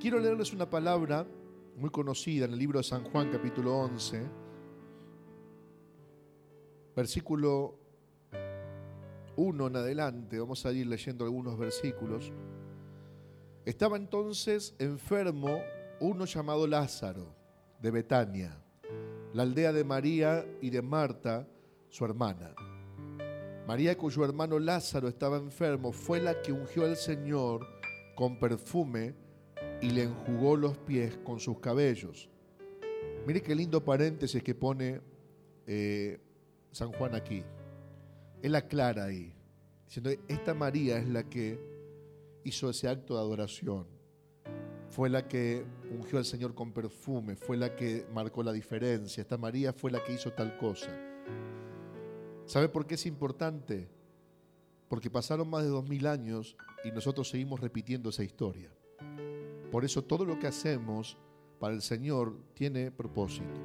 Quiero leerles una palabra muy conocida en el libro de San Juan capítulo 11, versículo 1 en adelante, vamos a ir leyendo algunos versículos. Estaba entonces enfermo uno llamado Lázaro de Betania, la aldea de María y de Marta, su hermana. María, cuyo hermano Lázaro estaba enfermo, fue la que ungió al Señor con perfume y le enjugó los pies con sus cabellos. Mire qué lindo paréntesis que pone eh, San Juan aquí. Él aclara ahí, diciendo, esta María es la que hizo ese acto de adoración. Fue la que ungió al Señor con perfume, fue la que marcó la diferencia. Esta María fue la que hizo tal cosa. ¿Sabe por qué es importante? Porque pasaron más de dos mil años y nosotros seguimos repitiendo esa historia. Por eso todo lo que hacemos para el Señor tiene propósito.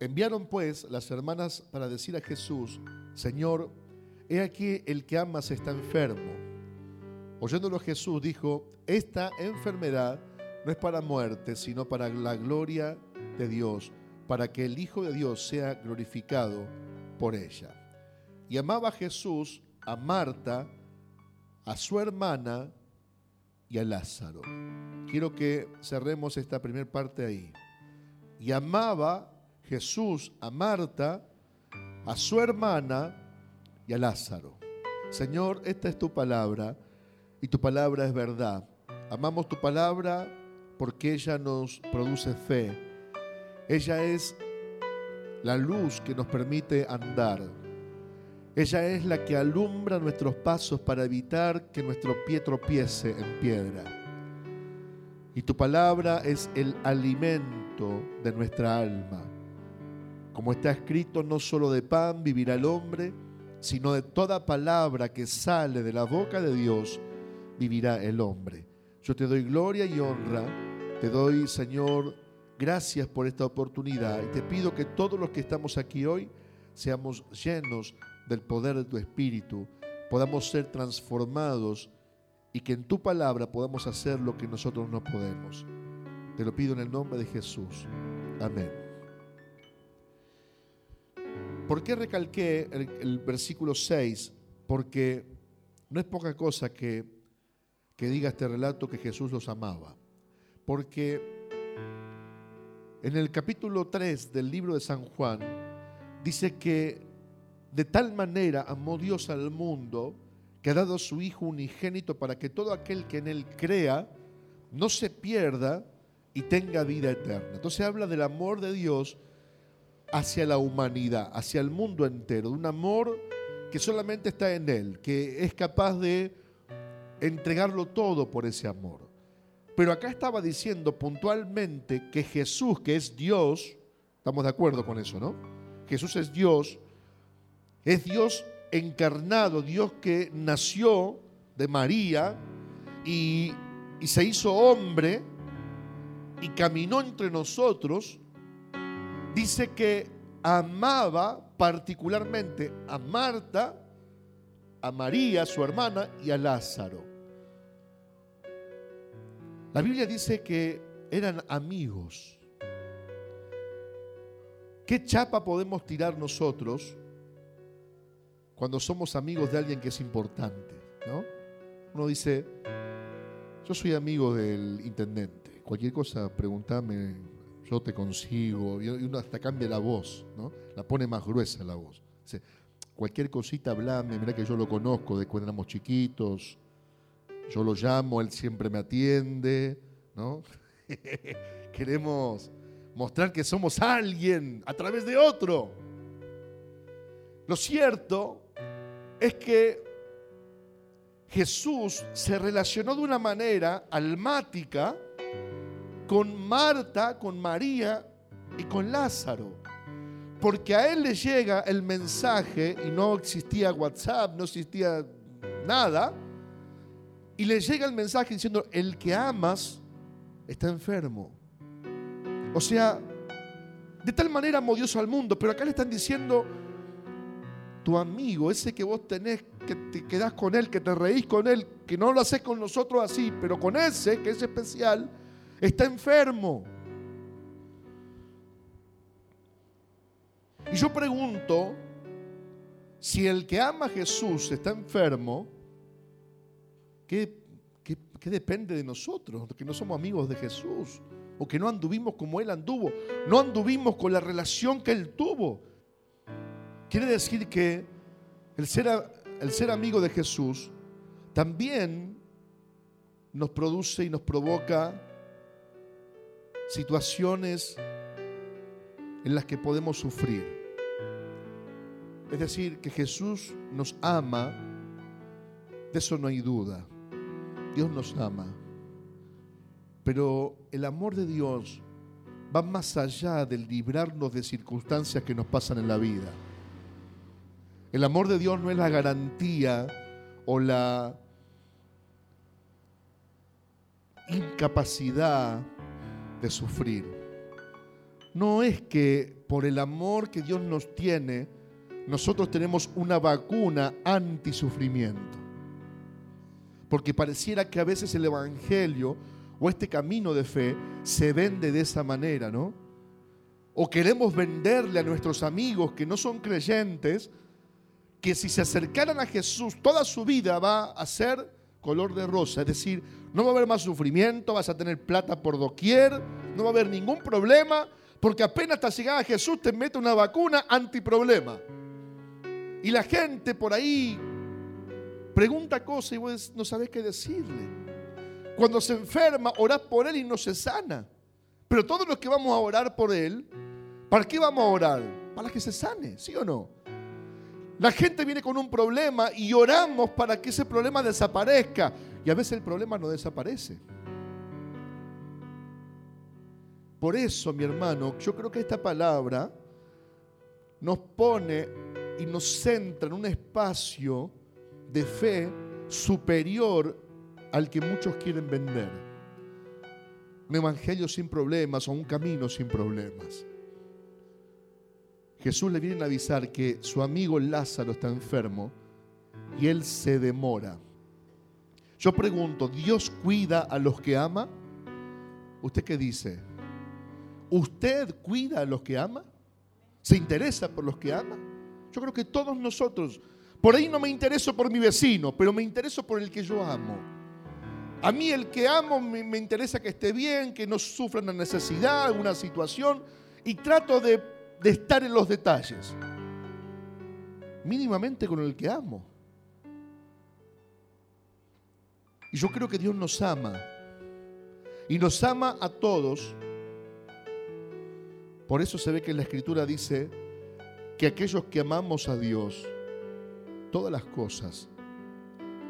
Enviaron pues las hermanas para decir a Jesús, Señor, he aquí el que amas está enfermo. Oyéndolo Jesús dijo, esta enfermedad no es para muerte, sino para la gloria de Dios, para que el Hijo de Dios sea glorificado por ella. Y amaba Jesús a Marta, a su hermana y a Lázaro. Quiero que cerremos esta primera parte ahí. Y amaba Jesús a Marta, a su hermana y a Lázaro. Señor, esta es tu palabra y tu palabra es verdad. Amamos tu palabra porque ella nos produce fe. Ella es la luz que nos permite andar. Ella es la que alumbra nuestros pasos para evitar que nuestro pie tropiece en piedra. Y tu palabra es el alimento de nuestra alma. Como está escrito, no solo de pan vivirá el hombre, sino de toda palabra que sale de la boca de Dios vivirá el hombre. Yo te doy gloria y honra, te doy, Señor, Gracias por esta oportunidad y te pido que todos los que estamos aquí hoy seamos llenos del poder de tu Espíritu, podamos ser transformados y que en tu palabra podamos hacer lo que nosotros no podemos. Te lo pido en el nombre de Jesús. Amén. ¿Por qué recalqué el, versículo 6? Porque no es poca cosa que, que diga este relato que Jesús los amaba. Porque en el capítulo 3 del libro de San Juan, dice que de tal manera amó Dios al mundo que ha dado a su Hijo unigénito para que todo aquel que en Él crea no se pierda y tenga vida eterna. Entonces habla del amor de Dios hacia la humanidad, hacia el mundo entero, de un amor que solamente está en Él, que es capaz de entregarlo todo por ese amor. Pero acá estaba diciendo puntualmente que Jesús, que es Dios, estamos de acuerdo con eso, ¿no? Jesús es Dios, es Dios encarnado, Dios que nació de María y, se hizo hombre y caminó entre nosotros, dice que amaba particularmente a Marta, a María, su hermana, y a Lázaro. La Biblia dice que eran amigos. ¿Qué chapa podemos tirar nosotros cuando somos amigos de alguien que es importante? ¿no? Uno dice, yo soy amigo del intendente, cualquier cosa pregúntame, yo te consigo, y uno hasta cambia la voz, ¿no? la pone más gruesa la voz. Dice, cualquier cosita hablame, mira que yo lo conozco de cuando éramos chiquitos, yo lo llamo, él siempre me atiende, ¿no? Queremos mostrar que somos alguien a través de otro. Lo cierto es que Jesús se relacionó de una manera almática con Marta, con María y con Lázaro. Porque a él le llega el mensaje y no existía WhatsApp, no existía nada y le llega el mensaje diciendo, el que amas está enfermo. O sea, de tal manera amó Dios al mundo, pero acá le están diciendo, tu amigo, ese que vos tenés, que te quedás con él, que te reís con él, que no lo haces con nosotros así, pero con ese, que es especial, está enfermo. Y yo pregunto, si el que ama a Jesús está enfermo, ¿qué, depende de nosotros? Que no somos amigos de Jesús, o que no anduvimos como Él anduvo, no anduvimos con la relación que Él tuvo. Quiere decir que el ser, el ser amigo de Jesús también nos produce y nos provoca situaciones en las que podemos sufrir. Es decir, que Jesús nos ama, de eso no hay duda. Dios nos ama. Pero el amor de Dios va más allá del librarnos de circunstancias que nos pasan en la vida. El amor de Dios no es la garantía o la incapacidad de sufrir no es que por el amor que Dios nos tiene, nosotros tenemos una vacuna anti-sufrimiento. Porque pareciera que a veces el Evangelio o este camino de fe se vende de esa manera, ¿no? O queremos venderle a nuestros amigos que no son creyentes que si se acercaran a Jesús toda su vida va a ser color de rosa, es decir, no va a haber más sufrimiento, vas a tener plata por doquier, no va a haber ningún problema, porque apenas te llegada a Jesús te mete una vacuna antiproblema. Y la gente por ahí pregunta cosas y vos no sabés qué decirle. Cuando se enferma, orás por él y no se sana. Pero todos los que vamos a orar por él, ¿para qué vamos a orar? Para que se sane, ¿sí o no? La gente viene con un problema y oramos para que ese problema desaparezca. Y a veces el problema no desaparece. Por eso, mi hermano, yo creo que esta palabra nos pone y nos centra en un espacio de fe superior al que muchos quieren vender. Un evangelio sin problemas o un camino sin problemas. Jesús le viene a avisar que su amigo Lázaro está enfermo y él se demora. Yo pregunto, ¿Dios cuida a los que ama? ¿Usted qué dice? ¿Usted cuida a los que ama? ¿Se interesa por los que ama? Yo creo que todos nosotros, por ahí no me intereso por mi vecino, pero me intereso por el que yo amo. A mí el que amo me, interesa que esté bien, que no sufra una necesidad, una situación, y trato de, de estar en los detalles. Mínimamente con el que amo. Y yo creo que Dios nos ama. Y nos ama a todos por eso se ve que la escritura dice que aquellos que amamos a Dios, todas las cosas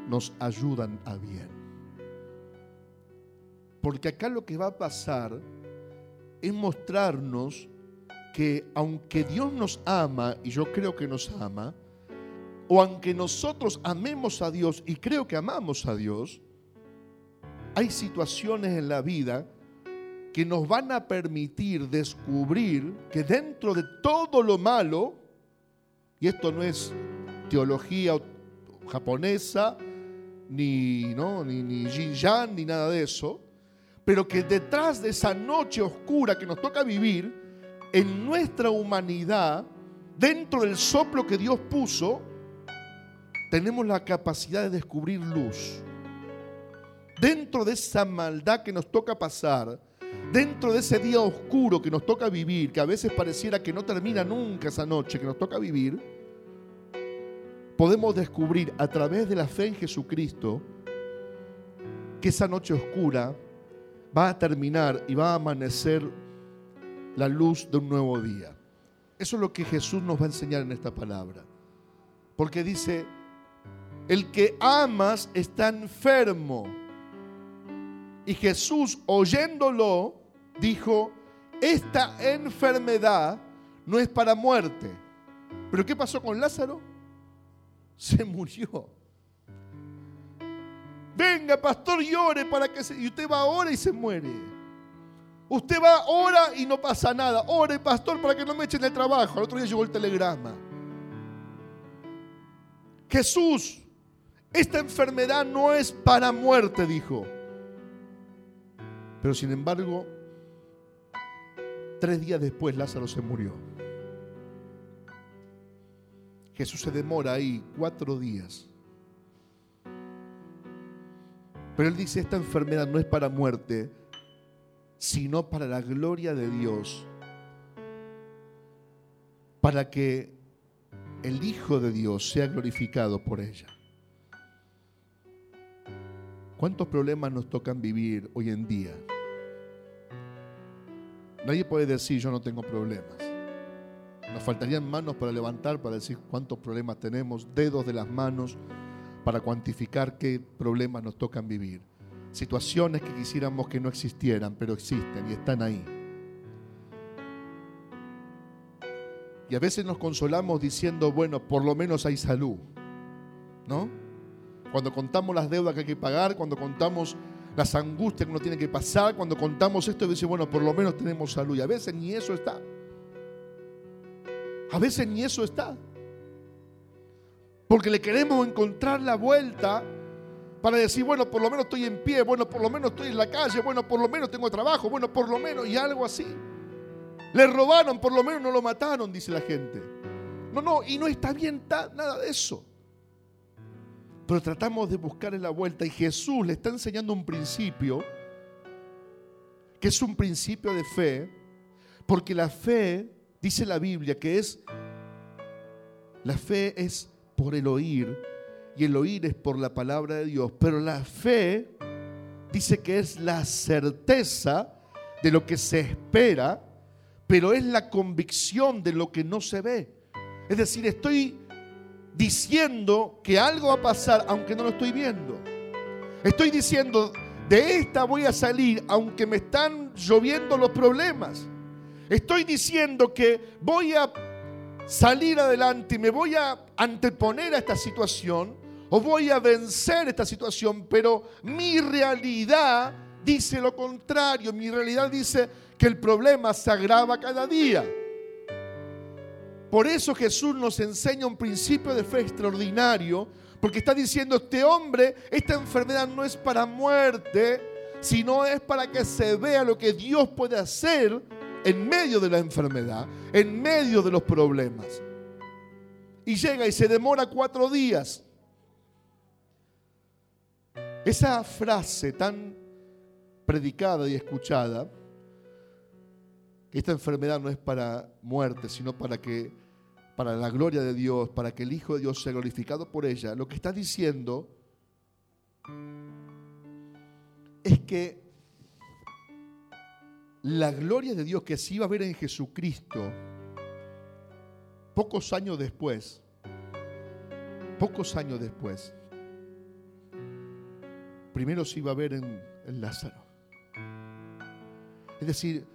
nos ayudan a bien. Porque acá lo que va a pasar es mostrarnos que aunque Dios nos ama, y yo creo que nos ama, o aunque nosotros amemos a Dios y creo que amamos a Dios, hay situaciones en la vida que nos van a permitir descubrir que dentro de todo lo malo, y esto no es teología japonesa, ni, ¿no? ni, ni nada de eso, pero que detrás de esa noche oscura que nos toca vivir, en nuestra humanidad, dentro del soplo que Dios puso, tenemos la capacidad de descubrir luz. Dentro de esa maldad que nos toca pasar, dentro de ese día oscuro que nos toca vivir, que a veces pareciera que no termina nunca esa noche que nos toca vivir, podemos descubrir a través de la fe en Jesucristo que esa noche oscura va a terminar y va a amanecer la luz de un nuevo día. Eso es lo que Jesús nos va a enseñar en esta palabra. Porque dice, el que amas está enfermo. Y Jesús, oyéndolo, dijo, esta enfermedad no es para muerte. Pero ¿qué pasó con Lázaro? Se murió. Venga, pastor, llore para que se... Y usted va ahora y se muere. Usted va ahora y no pasa nada. Ore, pastor, para que no me echen el trabajo. Al otro día llegó el telegrama. Jesús, esta enfermedad no es para muerte, dijo. Pero sin embargo, tres días después Lázaro se murió. Jesús se demora ahí cuatro días. Pero él dice, esta enfermedad no es para muerte, sino para la gloria de Dios, para que el Hijo de Dios sea glorificado por ella. ¿Cuántos problemas nos tocan vivir hoy en día? Nadie puede decir yo no tengo problemas. Nos faltarían manos para levantar, para decir cuántos problemas tenemos, dedos de las manos para cuantificar qué problemas nos tocan vivir. Situaciones que quisiéramos que no existieran, pero existen y están ahí. Y a veces nos consolamos diciendo, bueno, por lo menos hay salud. ¿No? Cuando contamos las deudas que hay que pagar, cuando contamos las angustias que uno tiene que pasar, cuando contamos esto, dice, bueno, por lo menos tenemos salud. Y a veces ni eso está. A veces ni eso está. Porque le queremos encontrar la vuelta para decir, bueno, por lo menos estoy en pie, bueno, por lo menos estoy en la calle, bueno, por lo menos tengo trabajo, bueno, por lo menos, y algo así. Le robaron, por lo menos no lo mataron, dice la gente. No, no, y no está bien nada de eso. Pero tratamos de buscarle la vuelta y Jesús le está enseñando un principio que es un principio de fe, porque la fe, dice la Biblia, que es, la fe es por el oír y el oír es por la palabra de Dios, pero la fe dice que es la certeza de lo que se espera, pero es la convicción de lo que no se ve. Es decir, estoy diciendo que algo va a pasar aunque no lo estoy viendo. Estoy diciendo, de esta voy a salir aunque me están lloviendo los problemas. Estoy diciendo que voy a salir adelante y me voy a anteponer a esta situación o voy a vencer esta situación, pero mi realidad dice lo contrario. Mi realidad dice que el problema se agrava cada día. Por eso Jesús nos enseña un principio de fe extraordinario, porque está diciendo, este hombre, esta enfermedad no es para muerte, sino es para que se vea lo que Dios puede hacer en medio de la enfermedad, en medio de los problemas. Y llega y se demora cuatro días. Esa frase tan predicada y escuchada, esta enfermedad no es para muerte, sino para que para la gloria de Dios, para que el Hijo de Dios sea glorificado por ella, lo que está diciendo es que la gloria de Dios que se iba a ver en Jesucristo, pocos años después, pocos años después, primero se iba a ver en, Lázaro. Es decir,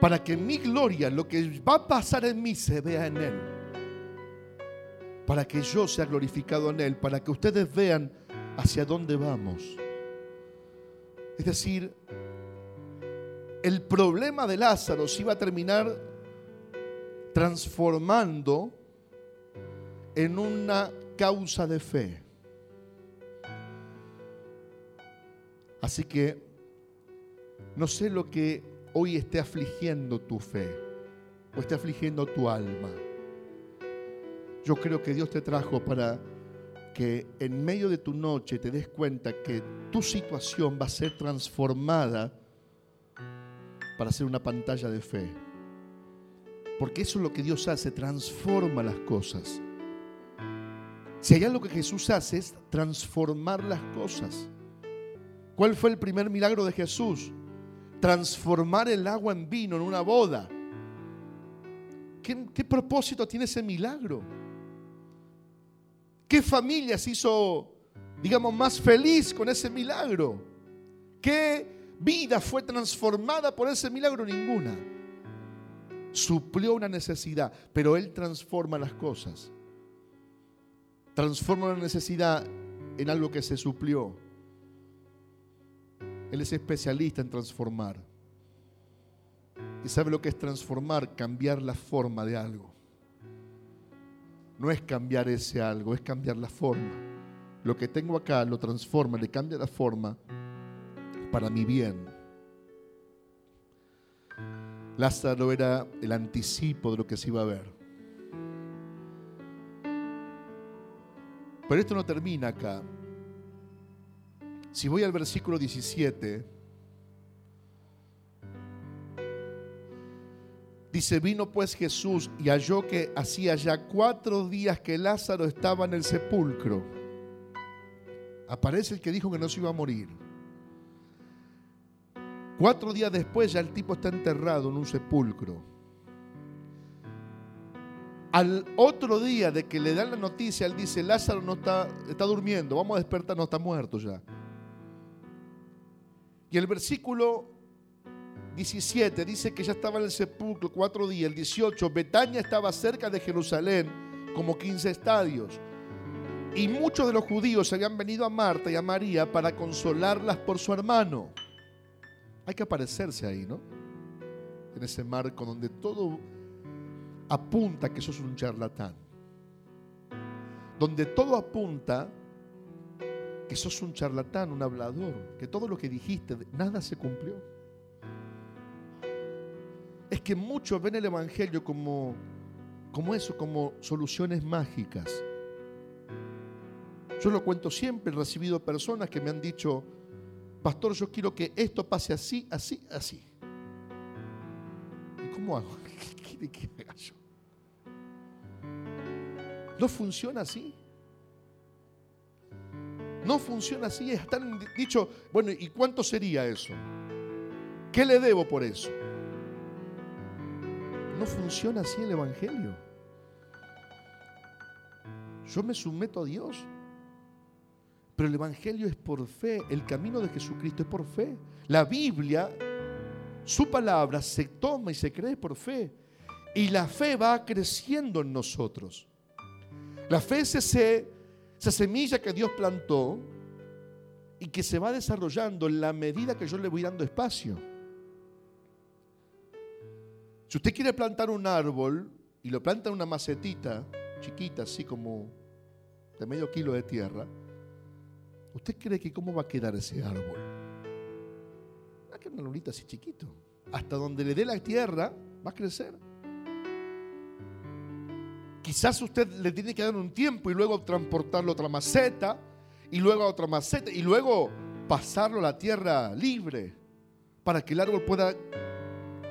para que mi gloria, lo que va a pasar en mí, se vea en Él. Para que yo sea glorificado en Él, para que ustedes vean hacia dónde vamos. Es decir, el problema de Lázaro se iba a terminar transformando en una causa de fe. Así que no sé lo que hoy esté afligiendo tu fe o esté afligiendo tu alma. Yo creo que Dios te trajo para que en medio de tu noche te des cuenta que tu situación va a ser transformada para ser una pantalla de fe. Porque eso es lo que Dios hace, transforma las cosas. Si hay algo que Jesús hace es transformar las cosas. ¿Cuál fue el primer milagro de Jesús? transformar el agua en vino en una boda. ¿Qué, propósito tiene ese milagro? ¿Qué familia se hizo, digamos, más feliz con ese milagro? ¿Qué vida fue transformada por ese milagro? Ninguna. Suplió una necesidad, pero Él transforma las cosas. Transforma una necesidad en algo que se suplió. Él es especialista en transformar. ¿Y sabe lo que es transformar? Cambiar la forma de algo. no es cambiar ese algo, es cambiar la forma. Lo que tengo acá lo transforma, le cambia la forma para mi bien. Lázaro era el anticipo de lo que se iba a ver. Pero esto no termina acá. Si voy al versículo 17, Dice, vino pues Jesús y halló que hacía ya cuatro días que Lázaro estaba en el sepulcro. Aparece el que dijo que no se iba a morir. Cuatro días después ya el tipo está enterrado en un sepulcro. Al otro día de que le dan la noticia, él dice, Lázaro no está, está durmiendo, vamos a despertar, no está muerto ya. Y el versículo 17 dice que ya estaba en el sepulcro cuatro días. El 18, Betania estaba cerca de Jerusalén, como 15 estadios. Y muchos de los judíos habían venido a Marta y a María para consolarlas por su hermano. Hay que aparecerse ahí, ¿no? En ese marco donde todo apunta que sos un charlatán. Donde todo apunta que sos un charlatán, un hablador, que todo lo que dijiste, nada se cumplió es que muchos ven el Evangelio como, como eso, como soluciones mágicas. Yo lo cuento siempre, he recibido personas que me han dicho, pastor, yo quiero que esto pase así, así, así. ¿Y cómo hago? ¿Qué quiere que haga yo? No funciona así. No funciona así. Están dicho, bueno, ¿y cuánto sería eso? ¿Qué le debo por eso? No funciona así el Evangelio. Yo me someto a Dios. Pero el Evangelio es por fe. El camino de Jesucristo es por fe. La Biblia, su palabra, se toma y se cree por fe. Y la fe va creciendo en nosotros. La fe es ese, esa semilla que Dios plantó y que se va desarrollando en la medida que yo le voy dando espacio. Si usted quiere plantar un árbol y lo planta en una macetita chiquita, así como de medio kilo de tierra, ¿usted cree que cómo va a quedar ese árbol? Va a quedar una lunita así chiquito. Hasta donde le dé la tierra, va a crecer. Quizás usted le tiene que dar un tiempo y luego transportarlo a otra maceta, y luego a otra maceta, y luego pasarlo a la tierra libre, para que el árbol pueda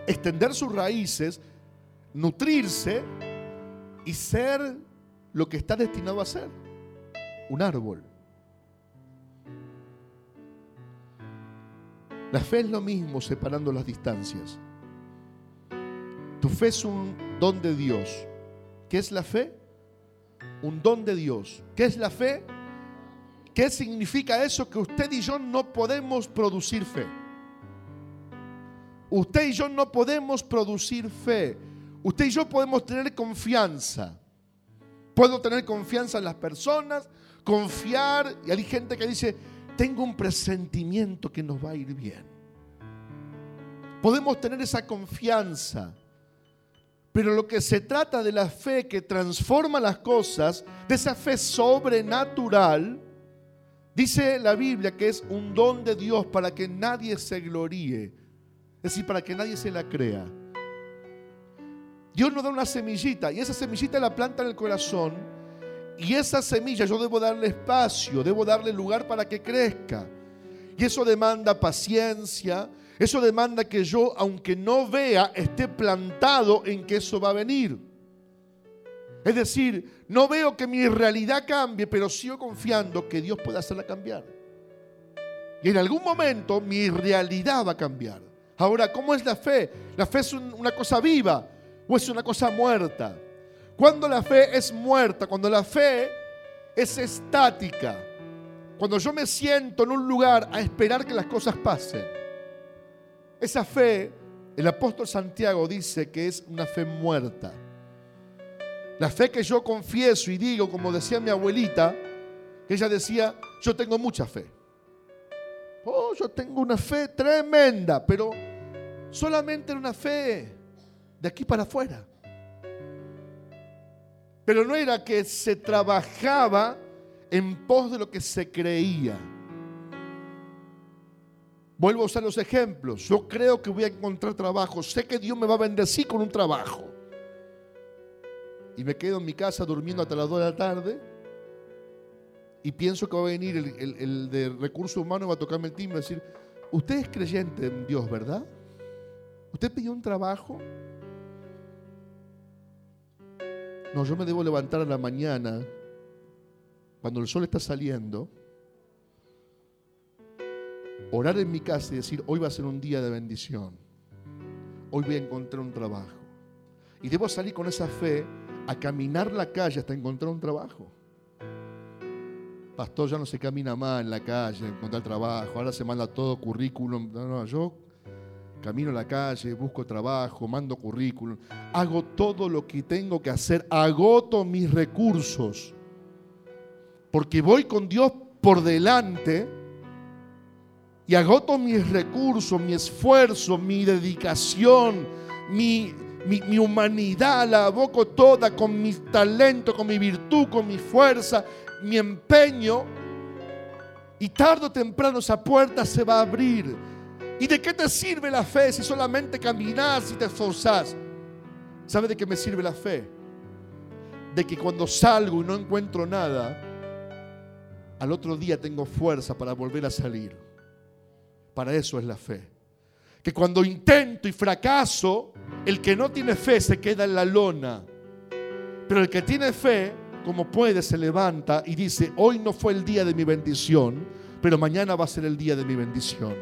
extender sus raíces, nutrirse y ser lo que está destinado a ser, un árbol. La fe es lo mismo separando las distancias. Tu fe es un don de Dios. ¿Qué es la fe? Un don de Dios. ¿Qué es la fe? ¿Qué significa eso? Que usted y yo no podemos producir fe. Usted y yo no podemos producir fe. Usted y yo podemos tener confianza. Puedo tener confianza en las personas, confiar. Y hay gente que dice, tengo un presentimiento que nos va a ir bien. Podemos tener esa confianza. Pero lo que se trata de la fe que transforma las cosas, de esa fe sobrenatural, dice la Biblia que es un don de Dios para que nadie se gloríe. Es decir, para que nadie se la crea. Dios nos da una semillita y esa semillita la planta en el corazón y esa semilla yo debo darle espacio, debo darle lugar para que crezca. Y eso demanda paciencia, eso demanda que yo, aunque no vea, esté plantado en que eso va a venir. Es decir, no veo que mi realidad cambie, pero sigo confiando que Dios puede hacerla cambiar. Y en algún momento mi realidad va a cambiar. Ahora, ¿cómo es la fe? ¿La fe es una cosa viva o es una cosa muerta? Cuando la fe es muerta, cuando la fe es estática, cuando yo me siento en un lugar a esperar que las cosas pasen, esa fe, el apóstol Santiago dice que es una fe muerta. La fe que yo confieso y digo, como decía mi abuelita, que ella decía, yo tengo mucha fe. Oh, yo tengo una fe tremenda, pero solamente era una fe de aquí para afuera. Pero no era que se trabajaba en pos de lo que se creía. Vuelvo a usar los ejemplos. Yo creo que voy a encontrar trabajo. Sé que Dios me va a bendecir con un trabajo. Y me quedo en mi casa durmiendo hasta las 2 de la tarde. Y pienso que va a venir el, el de recursos humanos va a tocarme el timbre y decir, usted es creyente en Dios, ¿verdad? ¿Usted pidió un trabajo? No, yo me debo levantar a la mañana, cuando el sol está saliendo, orar en mi casa y decir, hoy va a ser un día de bendición. Hoy voy a encontrar un trabajo. Y debo salir con esa fe a caminar la calle hasta encontrar un trabajo. Pastor, ya no se camina más en la calle, encontrar trabajo, ahora se manda todo currículum. No, no, yo camino a la calle, busco trabajo, mando currículum, hago todo lo que tengo que hacer, agoto mis recursos, porque voy con Dios por delante y agoto mis recursos, mi esfuerzo, mi dedicación, mi, mi, humanidad, la aboco toda con mi talento, con mi virtud, con mi fuerza, mi empeño. Y tarde o temprano esa puerta se va a abrir ¿Y de qué te sirve la fe si solamente caminas y te esforzas? ¿Sabe de qué me sirve la fe? De que cuando salgo y no encuentro nada, al otro día tengo fuerza para volver a salir. Para eso es la fe. Que cuando intento y fracaso, el que no tiene fe se queda en la lona. Pero el que tiene fe, como puede, se levanta y dice, hoy no fue el día de mi bendición, pero mañana va a ser el día de mi bendición.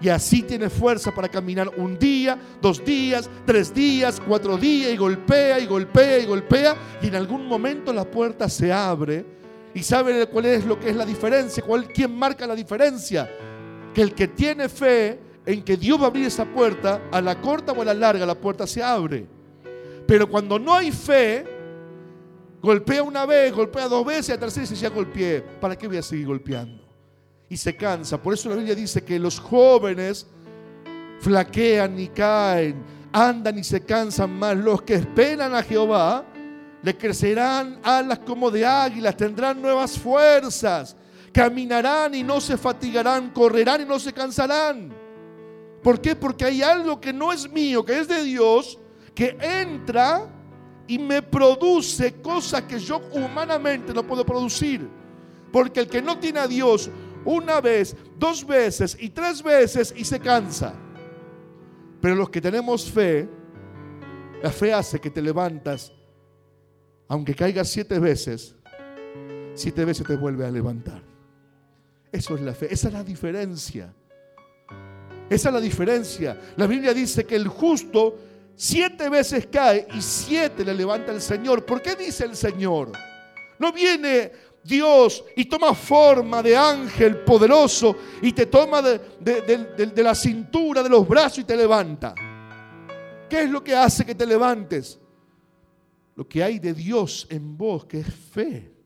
Y así tiene fuerza para caminar un día, dos días, tres días, cuatro días y golpea y golpea y golpea. Y en algún momento la puerta se abre. ¿Y sabe cuál es lo que es la diferencia? ¿Cuál, ¿Quién marca la diferencia? El que tiene fe en que Dios va a abrir esa puerta, a la corta o a la larga la puerta se abre. Pero cuando no hay fe, golpea una vez, golpea dos veces, a tercera dice ya golpeé. ¿Para qué voy a seguir golpeando? y se cansa. Por eso la Biblia dice que los jóvenes flaquean y caen, andan y se cansan más. Los que esperan a Jehová le crecerán alas como de águilas, tendrán nuevas fuerzas, caminarán y no se fatigarán, correrán y no se cansarán. ¿Por qué? Porque hay algo que no es mío, que es de Dios, que entra y me produce cosas que yo humanamente no puedo producir. Porque el que no tiene a Dios una vez, dos veces y tres veces y se cansa. Pero los que tenemos fe, la fe hace que te levantas, aunque caigas siete veces, siete veces te vuelve a levantar. Eso es la fe, esa es la diferencia. Esa es la diferencia. La Biblia dice que el justo siete veces cae y siete le levanta el Señor. ¿Por qué dice el Señor? No viene Dios y toma forma de ángel poderoso y te toma de, la cintura, de los brazos y te levanta. ¿Qué es lo que hace que te levantes? Lo que hay de Dios en vos, que es fe.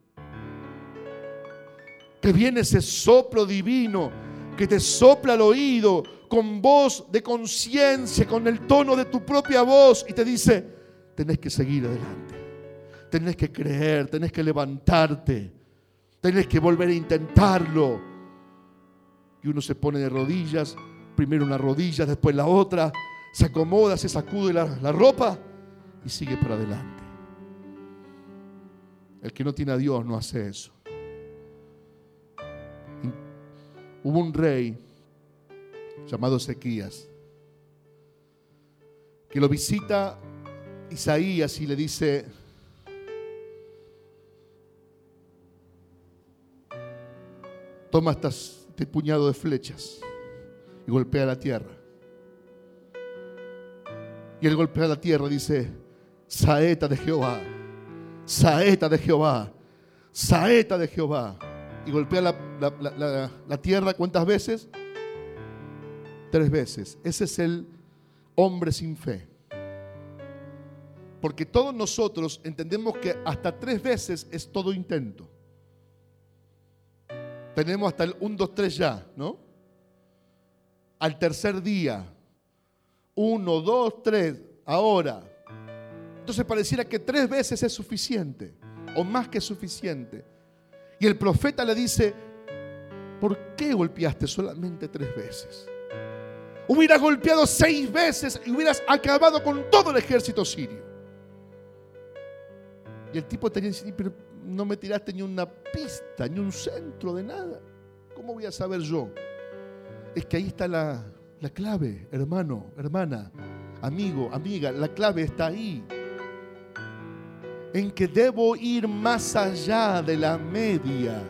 Que viene ese soplo divino que te sopla al oído con voz de conciencia, con el tono de tu propia voz y te dice, tenés que seguir adelante, tenés que creer, tenés que levantarte Tenés que volver a intentarlo. Y uno se pone de rodillas, primero una rodilla, después la otra, se acomoda, se sacude la, la ropa y sigue para adelante. El que no tiene a Dios no hace eso. Hubo un rey llamado Ezequías que lo visita Isaías y le dice, toma este puñado de flechas y golpea la tierra. Y él golpea la tierra y dice, saeta de Jehová, saeta de Jehová, saeta de Jehová. Y golpea la, la tierra cuántas veces? Tres veces. Ese es el hombre sin fe. Porque todos nosotros entendemos que hasta tres veces es todo intento. Tenemos hasta el 1, 2, 3 ya, ¿no? Al tercer día. 1, 2, 3, ahora. Entonces pareciera que tres veces es suficiente, o más que suficiente. Y el profeta le dice, ¿por qué golpeaste solamente tres veces? Hubieras golpeado seis veces y hubieras acabado con todo el ejército sirio. Y el tipo tenía que pero no me tiraste ni una pista, ni un centro de nada. ¿Cómo voy a saber yo? Es que ahí está la, la clave, hermano, hermana, amigo, amiga. La clave está ahí. En que debo ir más allá de la media.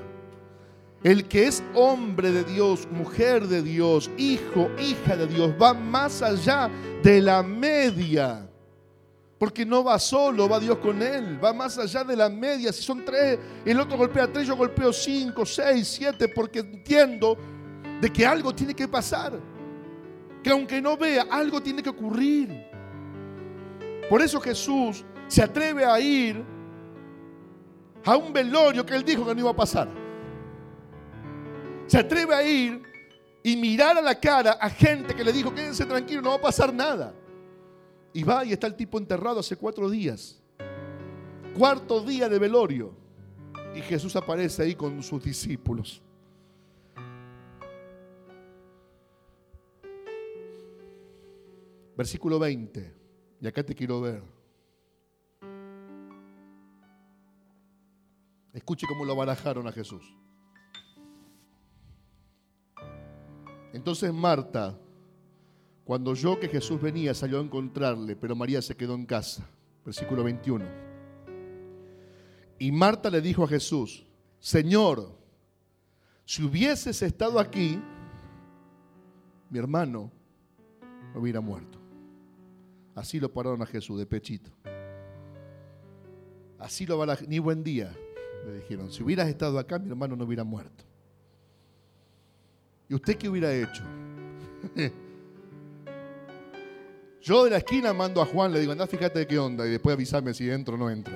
El que es hombre de Dios, mujer de Dios, hijo, hija de Dios, va más allá de la media. Porque no va solo, va Dios con él. Va más allá de la media. Si son tres, el otro golpea tres, yo golpeo cinco, seis, siete, porque entiendo de que algo tiene que pasar. Que aunque no vea, algo tiene que ocurrir. Por eso Jesús se atreve a ir a un velorio que él dijo que no iba a pasar. Se atreve a ir y mirar a la cara a gente que le dijo, quédense tranquilos, no va a pasar nada. Y va y está el tipo enterrado hace cuatro días. Cuarto día de velorio. Y Jesús aparece ahí con sus discípulos. Versículo 20. Y acá te quiero ver. Escuche cómo lo barajaron a Jesús. Entonces Marta, cuando oyó que Jesús venía, salió a encontrarle, pero María se quedó en casa. Versículo 21. Y Marta le dijo a Jesús, Señor, si hubieses estado aquí, mi hermano no hubiera muerto. Así lo pararon a Jesús de pechito. Así lo barajaron. Ni buen día, le dijeron. Si hubieras estado acá, mi hermano no hubiera muerto. ¿Y usted qué hubiera hecho? Yo de la esquina mando a Juan, le digo, anda fíjate qué onda y después avísame si entro o no entro.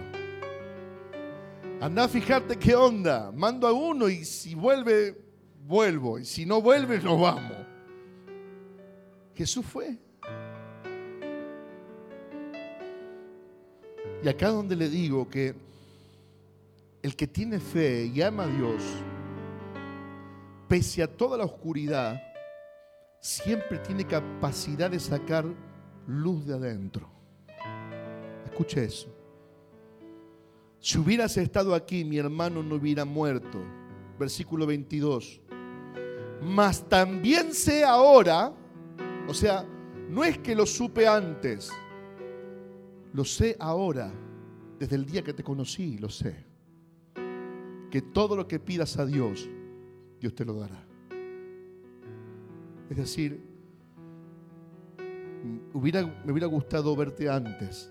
Anda fíjate qué onda. Mando a uno y si vuelve, vuelvo. Y si no vuelve, nos vamos. Jesús fue. Y acá donde le digo que el que tiene fe y ama a Dios, pese a toda la oscuridad, siempre tiene capacidad de sacar luz de adentro. Escuche eso. Si hubieras estado aquí, mi hermano no hubiera muerto. Versículo 22. Mas también sé ahora, o sea, no es que lo supe antes, lo sé ahora, desde el día que te conocí, lo sé. Que todo lo que pidas a Dios, Dios te lo dará. Es decir, hubiera, me hubiera gustado verte antes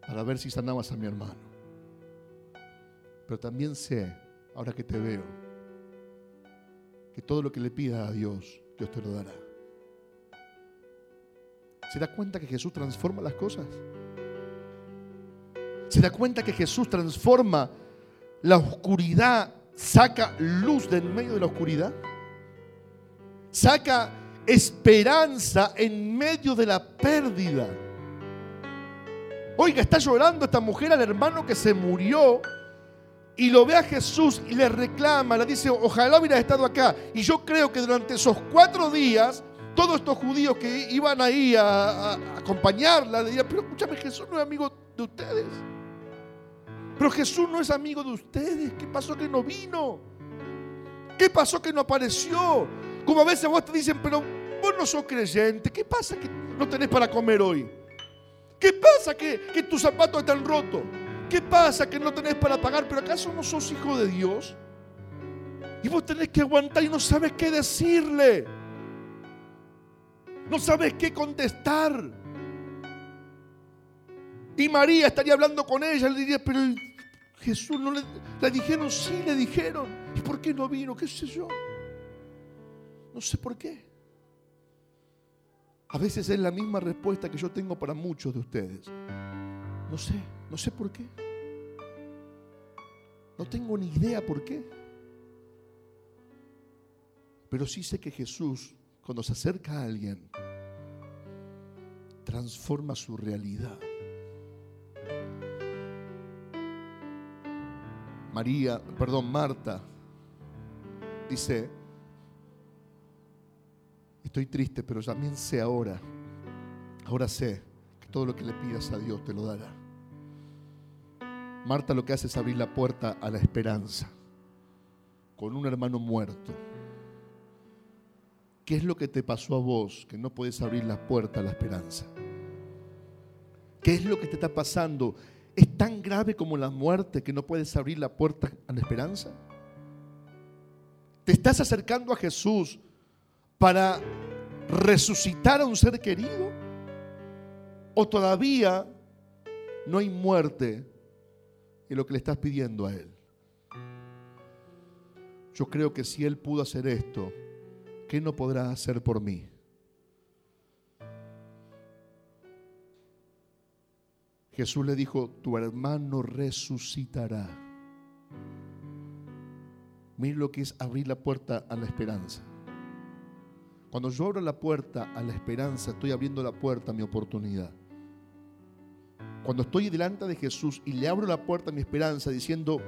para ver si sanabas a mi hermano. Pero también sé, ahora que te veo, que todo lo que le pidas a Dios, Dios te lo dará. ¿Se da cuenta que Jesús transforma las cosas? ¿Se da cuenta que Jesús transforma la oscuridad, saca luz de en medio de la oscuridad? Saca esperanza en medio de la pérdida. Oiga, está llorando esta mujer al hermano que se murió y lo ve a Jesús y le reclama, le dice, ojalá hubiera estado acá. Y yo creo que durante esos cuatro días, todos estos judíos que iban ahí a, acompañarla, le dirían, pero escúchame, Jesús no es amigo de ustedes. Pero Jesús no es amigo de ustedes. ¿Qué pasó que no vino? ¿Qué pasó que no apareció? Como a veces vos te dicen, pero vos no sos creyente. ¿Qué pasa que no tenés para comer hoy? ¿Qué pasa que, que tus zapatos están rotos? ¿Qué pasa que no tenés para pagar? ¿Pero acaso no sos hijo de Dios? Y vos tenés que aguantar y no sabes qué decirle. No sabes qué contestar. Y María estaría hablando con ella, le diría, pero Jesús no le, le dijeron, sí, le dijeron. ¿Y por qué no vino? ¿Qué sé yo? No sé por qué. A veces es la misma respuesta que yo tengo para muchos de ustedes. No sé, no sé por qué. No tengo ni idea por qué. Pero sí sé que Jesús, cuando se acerca a alguien, transforma su realidad. María, perdón, Marta, dice, estoy triste, pero también sé ahora, ahora sé que todo lo que le pidas a Dios te lo dará. Marta lo que hace es abrir la puerta a la esperanza con un hermano muerto. ¿Qué es lo que te pasó a vos que no puedes abrir la puerta a la esperanza? ¿Qué es lo que te está pasando? ¿Es tan grave como la muerte que no puedes abrir la puerta a la esperanza? ¿Te estás acercando a Jesús para resucitar a un ser querido? ¿O todavía no hay muerte en lo que le estás pidiendo a Él? Yo creo que si Él pudo hacer esto, ¿qué no podrá hacer por mí? Jesús le dijo, tu hermano resucitará. Mira lo que es abrir la puerta a la esperanza. Cuando yo abro la puerta a la esperanza, estoy abriendo la puerta a mi oportunidad. Cuando estoy delante de Jesús y le abro la puerta a mi esperanza diciendo,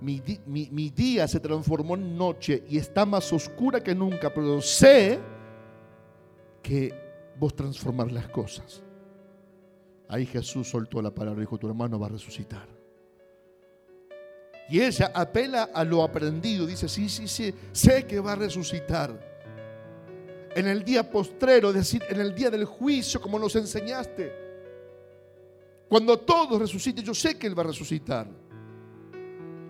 mi, mi, día se transformó en noche y está más oscura que nunca, pero sé que vos transformar las cosas. Ahí Jesús soltó la palabra y dijo, tu hermano va a resucitar. Y ella apela a lo aprendido, dice, sí, sí, sí, sé que va a resucitar. En el día postrero, es decir, en el día del juicio, como nos enseñaste. Cuando todos resuciten, yo sé que Él va a resucitar.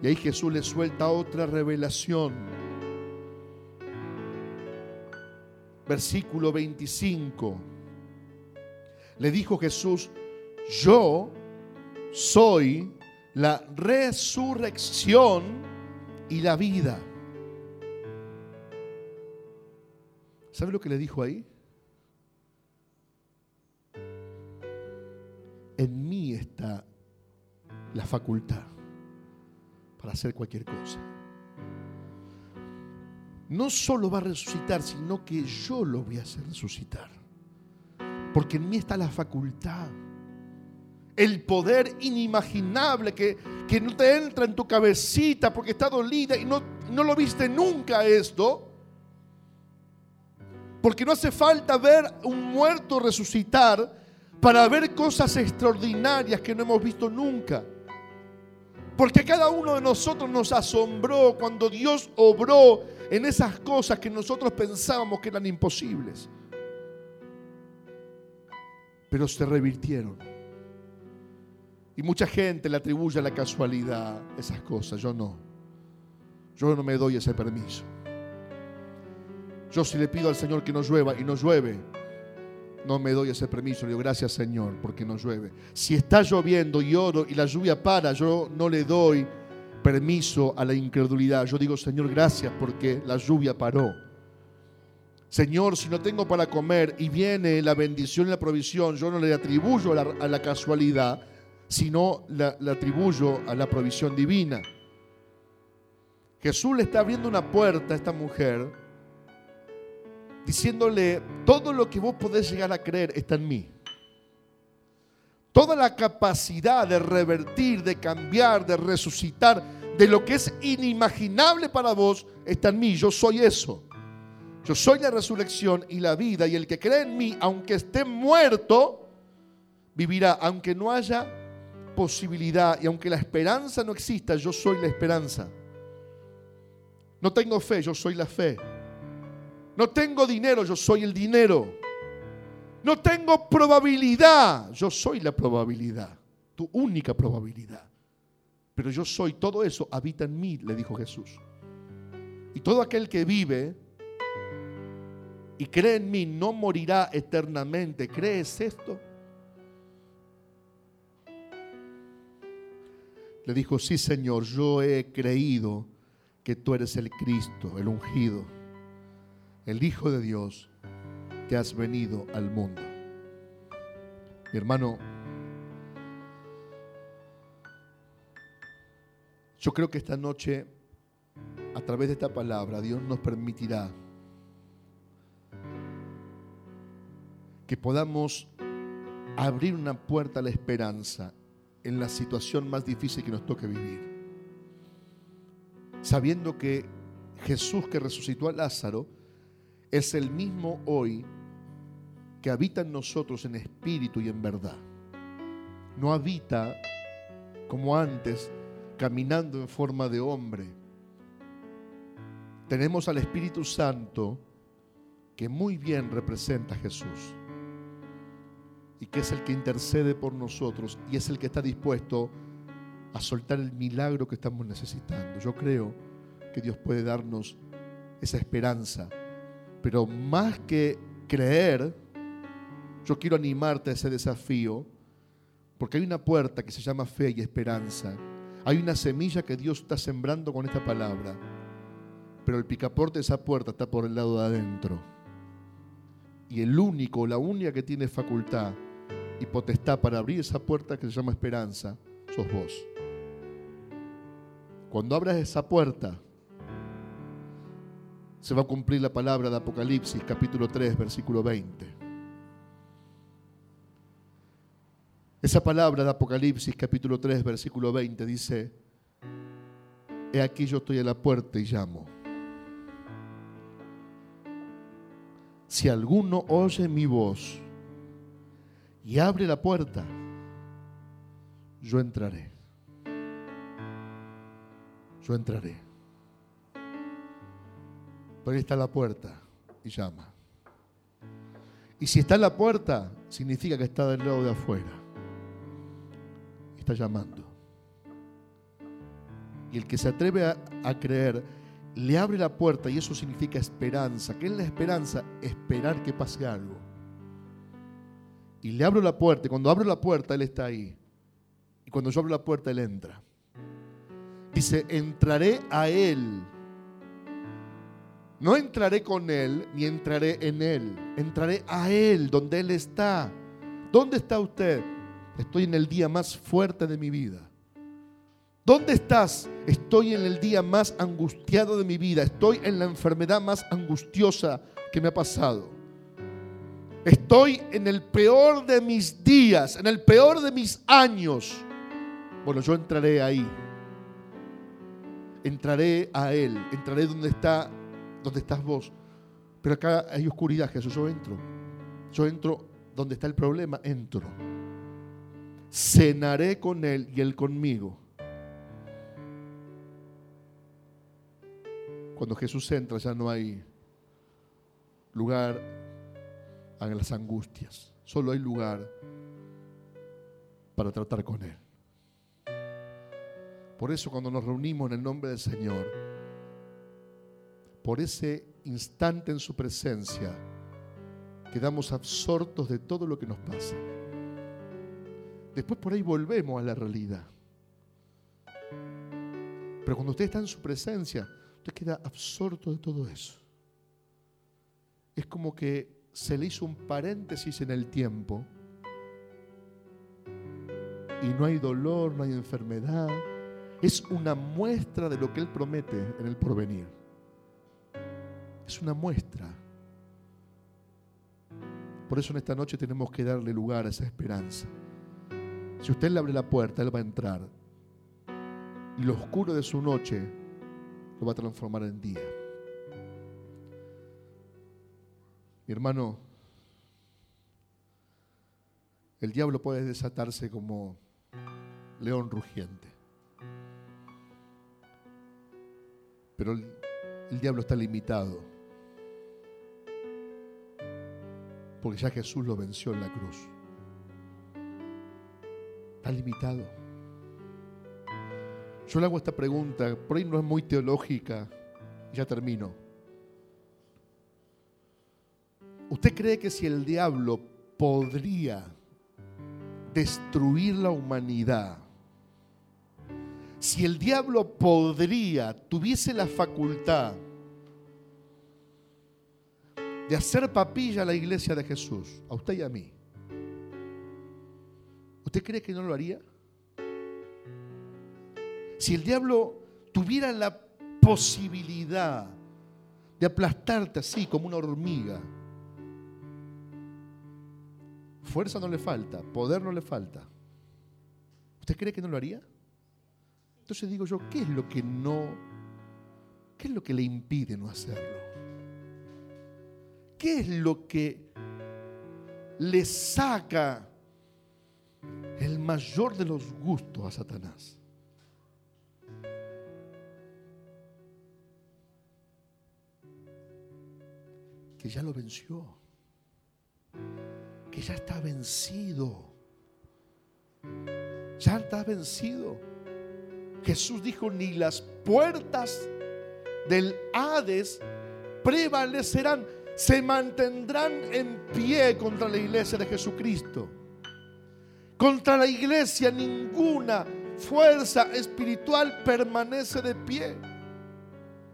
Y ahí Jesús le suelta otra revelación. Versículo 25. Le dijo Jesús, yo soy la resurrección y la vida. ¿Sabe lo que le dijo ahí? En mí está la facultad para hacer cualquier cosa. No solo va a resucitar, sino que yo lo voy a hacer resucitar. Porque en mí está la facultad el poder inimaginable que, no te entra en tu cabecita porque está dolida y no, no lo viste nunca esto. Porque no hace falta ver un muerto resucitar para ver cosas extraordinarias que no hemos visto nunca. Porque cada uno de nosotros nos asombró cuando Dios obró en esas cosas que nosotros pensábamos que eran imposibles. Pero se revirtieron. Y mucha gente le atribuye a la casualidad esas cosas. Yo no. Yo no me doy ese permiso. Yo si le pido al Señor que no llueva y no llueve, no me doy ese permiso. Le digo, gracias Señor, porque no llueve. Si está lloviendo y oro y la lluvia para, yo no le doy permiso a la incredulidad. Yo digo, Señor, gracias porque la lluvia paró. Señor, si no tengo para comer y viene la bendición y la provisión, yo no le atribuyo a la, a la casualidad, sino la, atribuyo a la provisión divina. Jesús le está abriendo una puerta a esta mujer, diciéndole, todo lo que vos podés llegar a creer está en mí. Toda la capacidad de revertir, de cambiar, de resucitar, de lo que es inimaginable para vos, está en mí. Yo soy eso. Yo soy la resurrección y la vida. Y el que cree en mí, aunque esté muerto, vivirá. Aunque no haya posibilidad y aunque la esperanza no exista, yo soy la esperanza. No tengo fe, yo soy la fe. No tengo dinero, yo soy el dinero. No tengo probabilidad, yo soy la probabilidad, tu única probabilidad. Pero yo soy, todo eso habita en mí, le dijo Jesús. Y todo aquel que vive y cree en mí no morirá eternamente. ¿Crees esto? Le dijo, sí Señor, yo he creído que tú eres el Cristo, el ungido, el Hijo de Dios que has venido al mundo. Mi hermano, yo creo que esta noche, a través de esta palabra, Dios nos permitirá que podamos abrir una puerta a la esperanza en la situación más difícil que nos toque vivir. sabiendo que Jesús que resucitó a Lázaro es el mismo hoy que habita en nosotros en espíritu y en verdad. No habita como antes, caminando en forma de hombre. Tenemos al Espíritu Santo que muy bien representa a Jesús y que es el que intercede por nosotros y es el que está dispuesto a soltar el milagro que estamos necesitando. Yo creo que Dios puede darnos esa esperanza, pero más que creer, yo quiero animarte a ese desafío, porque hay una puerta que se llama fe y esperanza. Hay una semilla que Dios está sembrando con esta palabra, pero el picaporte de esa puerta está por el lado de adentro. Y el único, la única que tiene facultad y potestad para abrir esa puerta que se llama esperanza, sos vos. Cuando abras esa puerta, se va a cumplir la palabra de Apocalipsis, capítulo 3, versículo 20. Esa palabra de Apocalipsis, capítulo 3, versículo 20, dice, He aquí yo estoy a la puerta y llamo. Si alguno oye mi voz y abre la puerta, yo entraré. Yo entraré. Pero ahí está la puerta y llama. Y si está en la puerta, significa que está del lado de afuera. Está llamando. Y el que se atreve a, a, creer, le abre la puerta y eso significa esperanza. ¿Qué es la esperanza? Esperar que pase algo. Y le abro la puerta. Y cuando abro la puerta, Él está ahí. Y cuando yo abro la puerta, Él entra. Dice, entraré a Él. No entraré con Él, ni entraré en Él. Entraré a Él, donde Él está. ¿Dónde está usted? Estoy en el día más fuerte de mi vida. ¿Dónde estás? Estoy en el día más angustiado de mi vida. Estoy en la enfermedad más angustiosa que me ha pasado. Estoy en el peor de mis días, en el peor de mis años. Bueno, yo entraré ahí. Entraré a Él. Entraré donde está, donde estás vos. Pero acá hay oscuridad, Jesús. Yo entro. Yo entro donde está el problema. Entro. Cenaré con Él y Él conmigo. Cuando Jesús entra ya no hay lugar a las angustias. Solo hay lugar para tratar con Él. Por eso cuando nos reunimos en el nombre del Señor, por ese instante en su presencia, quedamos absortos de todo lo que nos pasa. Después por ahí volvemos a la realidad. Pero cuando usted está en su presencia, usted queda absorto de todo eso. Es como que se le hizo un paréntesis en el tiempo y no hay dolor, no hay enfermedad. Es una muestra de lo que Él promete en el porvenir. Es una muestra. Por eso en esta noche tenemos que darle lugar a esa esperanza. Si usted le abre la puerta, Él va a entrar. Y lo oscuro de su noche lo va a transformar en día. Mi hermano, el diablo puede desatarse como león rugiente. Pero el, diablo está limitado. Porque ya Jesús lo venció en la cruz. Está limitado. Yo le hago esta pregunta, por ahí no es muy teológica, ya termino. ¿Usted cree que si el diablo podría destruir la humanidad, si el diablo podría, tuviese la facultad de hacer papilla a la iglesia de Jesús, a usted y a mí, ¿usted cree que no lo haría? Si el diablo tuviera la posibilidad de aplastarte así como una hormiga, Fuerza no le falta, poder no le falta. ¿Usted cree que no lo haría? Entonces digo yo, ¿qué es lo que no ¿qué es lo que le impide no hacerlo? ¿Qué es lo que le saca el mayor de los gustos a Satanás? Que ya lo venció, que ya está vencido, ya está vencido. Jesús dijo, ni las puertas del Hades prevalecerán, se mantendrán en pie contra la iglesia de Jesucristo. Contra la iglesia ninguna fuerza espiritual permanece de pie.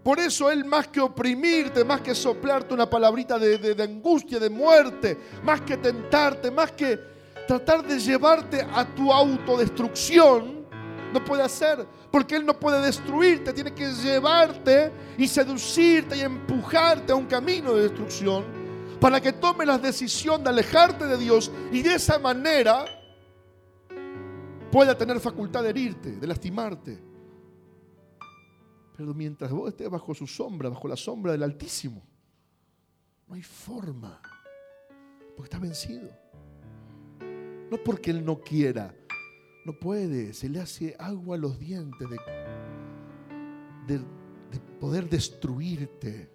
Por eso Él más que oprimirte, más que soplarte una palabrita de, de, angustia, de muerte, más que tentarte, más que tratar de llevarte a tu autodestrucción, no puede hacer, porque Él no puede destruirte, tiene que llevarte y seducirte y empujarte a un camino de destrucción para que tome la decisión de alejarte de Dios y de esa manera pueda tener facultad de herirte, de lastimarte. Pero mientras vos estés bajo su sombra, bajo la sombra del Altísimo, no hay forma, porque está vencido. No porque Él no quiera, no puede, se le hace agua a los dientes de, de, poder destruirte.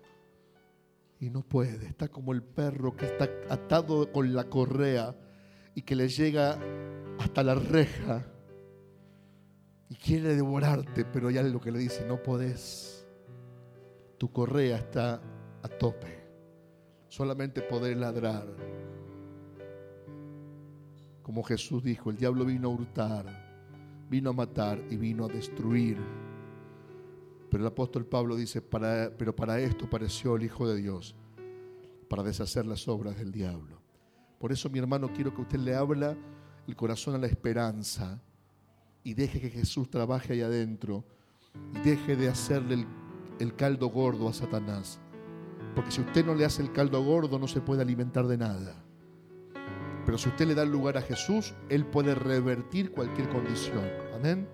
Y no puede, está como el perro que está atado con la correa y que le llega hasta la reja y quiere devorarte, pero ya lo que le dice, no podés. Tu correa está a tope. Solamente poder ladrar como Jesús dijo, el diablo vino a hurtar, vino a matar y vino a destruir. Pero el apóstol Pablo dice, para, pero para esto pareció el Hijo de Dios, para deshacer las obras del diablo. Por eso, mi hermano, quiero que usted le abra el corazón a la esperanza y deje que Jesús trabaje ahí adentro y deje de hacerle el, el caldo gordo a Satanás. Porque si usted no le hace el caldo gordo, no se puede alimentar de nada. Pero si usted le da lugar a Jesús, Él puede revertir cualquier condición. Amén.